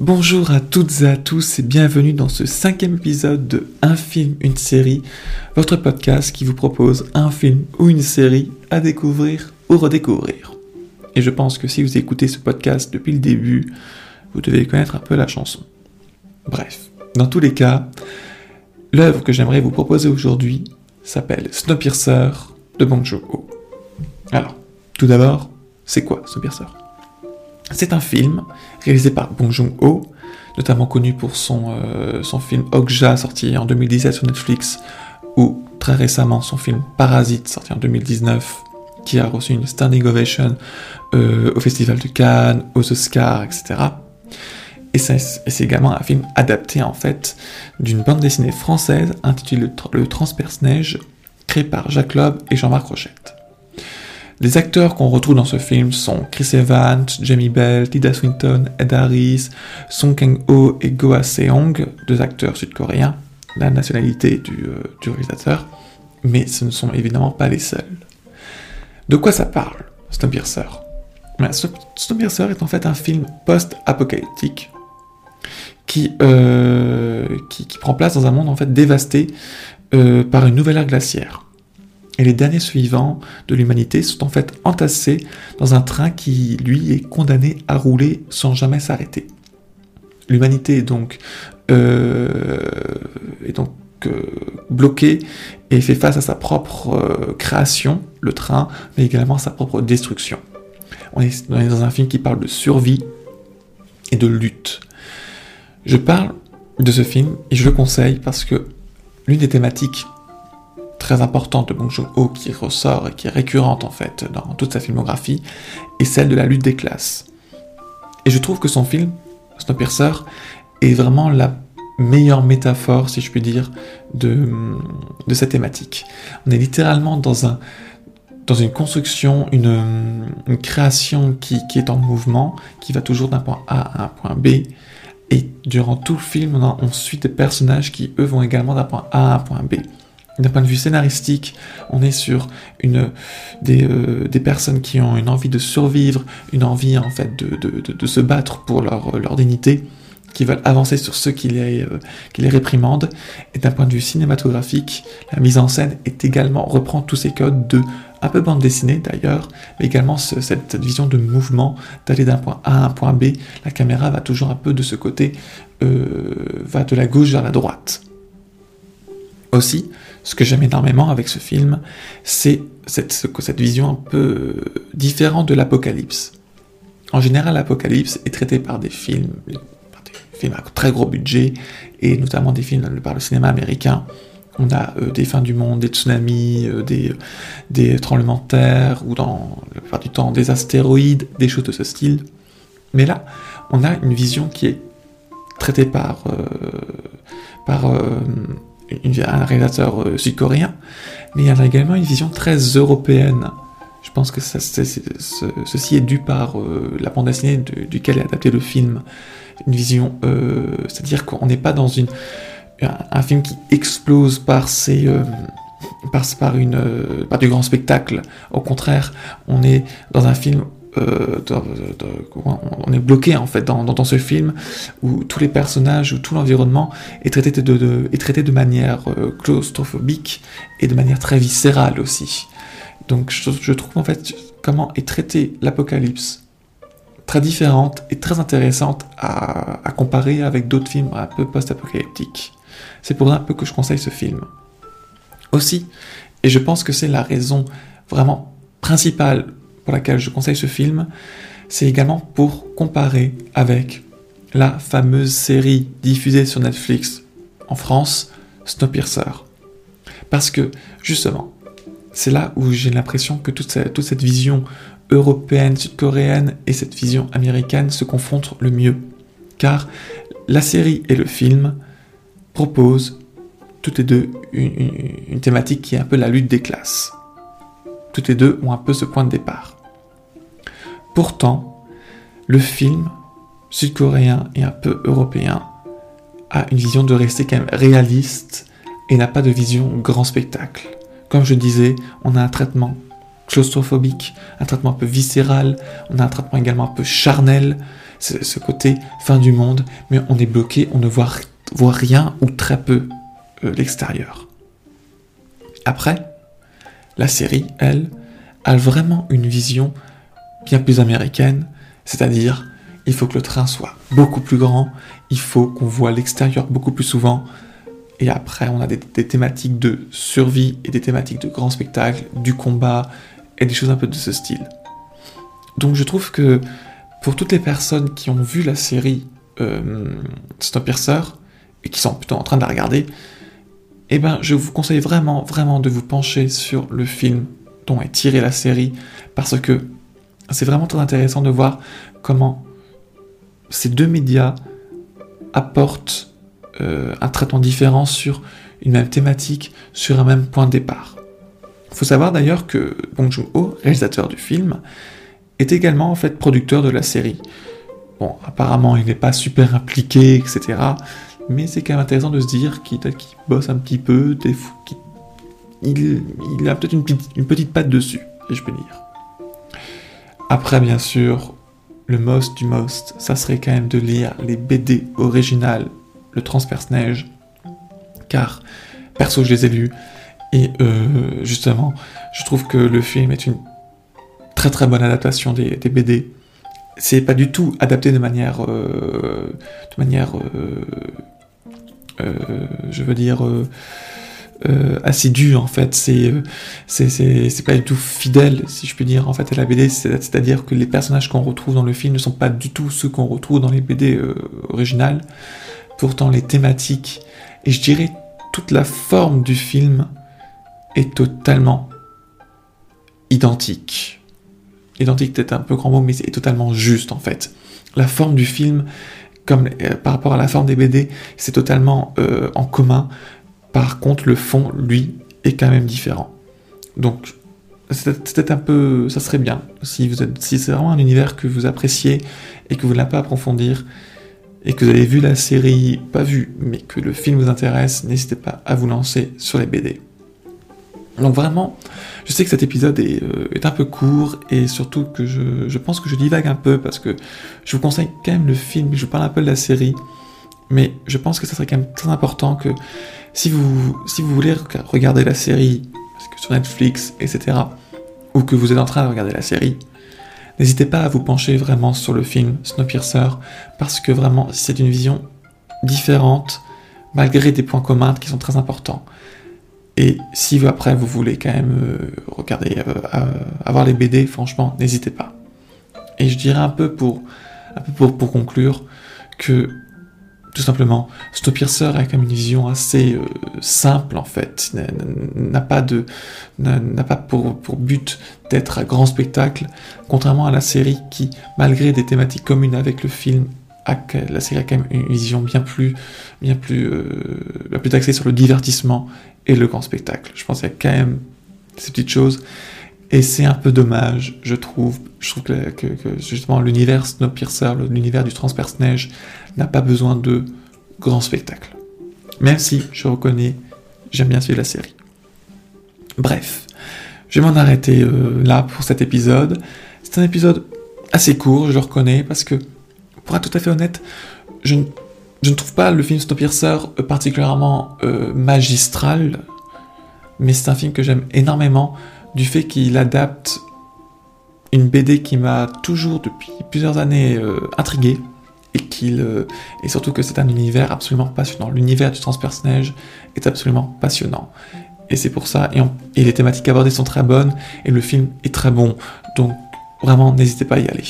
Bonjour à toutes et à tous et bienvenue dans ce cinquième épisode de Un film, une série, votre podcast qui vous propose un film ou une série à découvrir ou redécouvrir. Et je pense que si vous écoutez ce podcast depuis le début, vous devez connaître un peu la chanson. Bref, dans tous les cas, l'œuvre que j'aimerais vous proposer aujourd'hui s'appelle Snowpiercer de Bong Joon-ho. Alors, tout d'abord, c'est quoi Snowpiercer? C'est un film réalisé par Bong Joon-ho, notamment connu pour son, euh, son film Okja sorti en 2017 sur Netflix, ou très récemment son film Parasite sorti en 2019, qui a reçu une standing ovation euh, au Festival de Cannes, aux Oscars, etc. Et c'est également un film adapté en fait d'une bande dessinée française intitulée Le Transperce-Neige, créée par Jacques Loeb et Jean-Marc Rochette. Les acteurs qu'on retrouve dans ce film sont Chris Evans, Jamie Bell, Tilda Swinton, Ed Harris, Song Kang-ho et Goa Seong, deux acteurs sud-coréens, la nationalité du, euh, réalisateur, mais ce ne sont évidemment pas les seuls. De quoi ça parle, Snowpiercer ben, Snowpiercer est en fait un film post-apocalyptique qui, euh, qui, prend place dans un monde en fait dévasté euh, par une nouvelle ère glaciaire et les derniers suivants de l'humanité sont en fait entassés dans un train qui, lui, est condamné à rouler sans jamais s'arrêter. L'humanité est donc, euh, euh, bloquée et fait face à sa propre euh, création, le train, mais également à sa propre destruction. On est, on est dans un film qui parle de survie et de lutte. Je parle de ce film et je le conseille parce que l'une des thématiques très importante de Bong Joon-ho qui ressort et qui est récurrente en fait dans toute sa filmographie est celle de la lutte des classes. Et je trouve que son film, Snowpiercer, est vraiment la meilleure métaphore, si je puis dire, de, de cette thématique. On est littéralement dans, un, dans une construction, une, création qui, qui, est en mouvement, qui va toujours d'un point A à un point B. Et durant tout le film, on suit des personnages qui, eux, vont également d'un point A à un point B. D'un point de vue scénaristique, on est sur une, des, euh, des, personnes qui ont une envie de survivre, une envie en fait de, de, de, se battre pour leur, leur, dignité, qui veulent avancer sur ceux qui les, euh, qui les réprimandent. Et d'un point de vue cinématographique, la mise en scène est également reprend tous ces codes de un peu bande dessinée d'ailleurs, mais également cette, vision de mouvement, d'aller d'un point A à un point B. La caméra va toujours un peu de ce côté, euh, va de la gauche vers la droite. Aussi, ce que j'aime énormément avec ce film, c'est cette, vision un peu différente de l'apocalypse. En général, l'apocalypse est traité par des films, par des films à très gros budget, et notamment des films par le cinéma américain. On a euh, des fins du monde, des tsunamis, euh, des, tremblements de terre, ou dans la plupart du temps des astéroïdes, des choses de ce style. Mais là, on a une vision qui est traitée par, euh, par un réalisateur euh, sud-coréen, mais il y a également une vision très européenne. Je pense que ceci est dû par euh, la bande dessinée duquel est adapté le film. Une vision, euh, c'est-à-dire qu'on n'est pas dans un, film qui explose par du grand spectacle. Au contraire, on est dans un film euh, on est bloqué en fait dans, ce film où tous les personnages, où tout l'environnement est traité de, est traité de manière euh, claustrophobique et de manière très viscérale aussi. Donc je, trouve en fait comment est traité l'apocalypse très différente et très intéressante à, à comparer avec d'autres films un peu post-apocalyptiques. C'est pour ça un peu que je conseille ce film. Aussi, et je pense que c'est la raison vraiment principale pour laquelle je conseille ce film, c'est également pour comparer avec la fameuse série diffusée sur Netflix en France, Snowpiercer. Parce que, justement, c'est là où j'ai l'impression que toute cette, vision européenne, sud-coréenne et cette vision américaine se confrontent le mieux. Car la série et le film proposent toutes les deux une, une thématique qui est un peu la lutte des classes. Toutes les deux ont un peu ce point de départ. Pourtant, le film sud-coréen et un peu européen a une vision de rester quand même réaliste et n'a pas de vision grand spectacle. Comme je disais, on a un traitement claustrophobique, un traitement un peu viscéral, on a un traitement également un peu charnel, ce côté fin du monde, mais on est bloqué, on ne voit, rien ou très peu euh, l'extérieur. Après, la série, elle, a vraiment une vision plus américaine, c'est-à-dire il faut que le train soit beaucoup plus grand, il faut qu'on voit l'extérieur beaucoup plus souvent, et après on a des, thématiques de survie et des thématiques de grand spectacle, du combat et des choses un peu de ce style. Donc je trouve que pour toutes les personnes qui ont vu la série euh, Snowpiercer et qui sont plutôt en train de la regarder, eh ben je vous conseille vraiment vraiment de vous pencher sur le film dont est tirée la série parce que c'est vraiment très intéressant de voir comment ces deux médias apportent euh, un traitement différent sur une même thématique, sur un même point de départ. Il faut savoir d'ailleurs que Bong Joon-ho, réalisateur du film, est également en fait producteur de la série. Bon, apparemment il n'est pas super impliqué, etc. Mais c'est quand même intéressant de se dire qu'il bosse un petit peu, des il, il, a peut-être une, une petite patte dessus, si je peux dire. Après, bien sûr, le most du most, ça serait quand même de lire les BD originales, le Transperce-Neige, car perso, je les ai lus, et euh, justement, je trouve que le film est une très très bonne adaptation des, BD. C'est pas du tout adapté de manière, euh, de manière, euh, je veux dire euh, assidu en fait. C'est c'est pas du tout fidèle, si je puis dire, en fait, à la BD. C'est-à-dire que les personnages qu'on retrouve dans le film ne sont pas du tout ceux qu'on retrouve dans les BD euh, originales. Pourtant, les thématiques et je dirais toute la forme du film est totalement identique. Identique, peut-être un peu grand mot, mais c'est totalement juste en fait. La forme du film, comme euh, par rapport à la forme des BD, c'est totalement euh, en commun. Par contre, le fond, lui, est quand même différent. Donc, c'était un peu, ça serait bien si vous êtes, si c'est vraiment un univers que vous appréciez et que vous ne l'avez pas approfondir et que vous avez vu la série, pas vu, mais que le film vous intéresse, n'hésitez pas à vous lancer sur les BD. Donc vraiment, je sais que cet épisode est, euh, est un peu court et surtout que je, je, pense que je divague un peu parce que je vous conseille quand même le film, je vous parle un peu de la série, mais je pense que ça serait quand même très important que si vous, si vous voulez regarder la série, parce que sur Netflix, etc., ou que vous êtes en train de regarder la série, n'hésitez pas à vous pencher vraiment sur le film Snowpiercer, parce que vraiment, c'est une vision différente, malgré des points communs qui sont très importants. Et si après vous voulez quand même euh, regarder, euh, avoir les BD, franchement, n'hésitez pas. Et je dirais un peu pour, un peu pour, pour conclure que tout simplement, Snowpiercer a même une vision assez euh, simple en fait, n'a pas de, n'a pas pour, pour but d'être un grand spectacle, contrairement à la série qui, malgré des thématiques communes avec le film, a, la série a quand même une vision bien plus, bien plus, euh, plus axée sur le divertissement et le grand spectacle. Je pense qu'il y a quand même ces petites choses. Et c'est un peu dommage, je trouve. Je trouve que, justement l'univers Snowpiercer, l'univers du transperce-neige, n'a pas besoin de grands spectacles. Même si, je reconnais, j'aime bien suivre la série. Bref, je vais m'en arrêter euh, là pour cet épisode. C'est un épisode assez court, je le reconnais, parce que, pour être tout à fait honnête, je, ne trouve pas le film Snowpiercer particulièrement euh, magistral, mais c'est un film que j'aime énormément du fait qu'il adapte une BD qui m'a toujours depuis plusieurs années euh, intrigué et qu'il euh, et surtout que c'est un univers absolument passionnant. L'univers du transpersonnage est absolument passionnant. Et c'est pour ça, et, les thématiques abordées sont très bonnes, et le film est très bon. Donc vraiment, n'hésitez pas à y aller.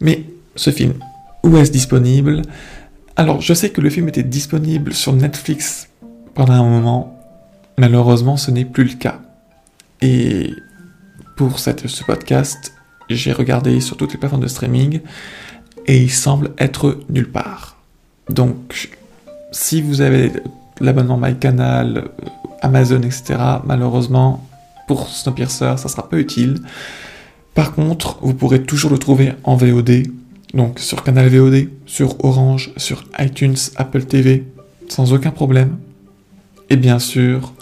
Mais ce film, où est-ce disponible? Alors, je sais que le film était disponible sur Netflix pendant un moment. Malheureusement, ce n'est plus le cas. Et pour cette, ce podcast, j'ai regardé sur toutes les plateformes de streaming et il semble être nulle part. Donc, si vous avez l'abonnement MyCanal, Amazon, etc., malheureusement, pour Snowpiercer, ça sera pas utile. Par contre, vous pourrez toujours le trouver en VOD, donc sur Canal VOD, sur Orange, sur iTunes, Apple TV, sans aucun problème. Et bien sûr,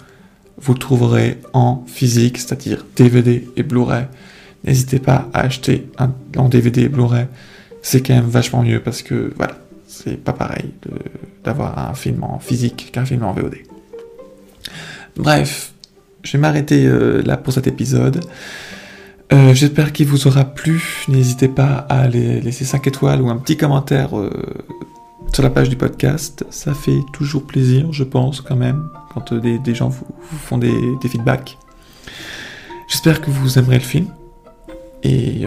vous trouverez en physique, c'est-à-dire DVD et Blu-ray. N'hésitez pas à acheter un, en DVD et Blu-ray c'est quand même vachement mieux parce que voilà, c'est pas pareil d'avoir un film en physique qu'un film en VOD. Bref, je vais m'arrêter euh, là pour cet épisode. Euh, j'espère qu'il vous aura plu. N'hésitez pas à laisser 5 étoiles ou un petit commentaire euh, sur la page du podcast. Ça fait toujours plaisir, je pense, quand même, quand des, gens vous, font des, des feedbacks. J'espère que vous aimerez le film. Et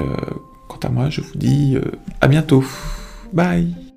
quant à moi, je vous dis à bientôt. Bye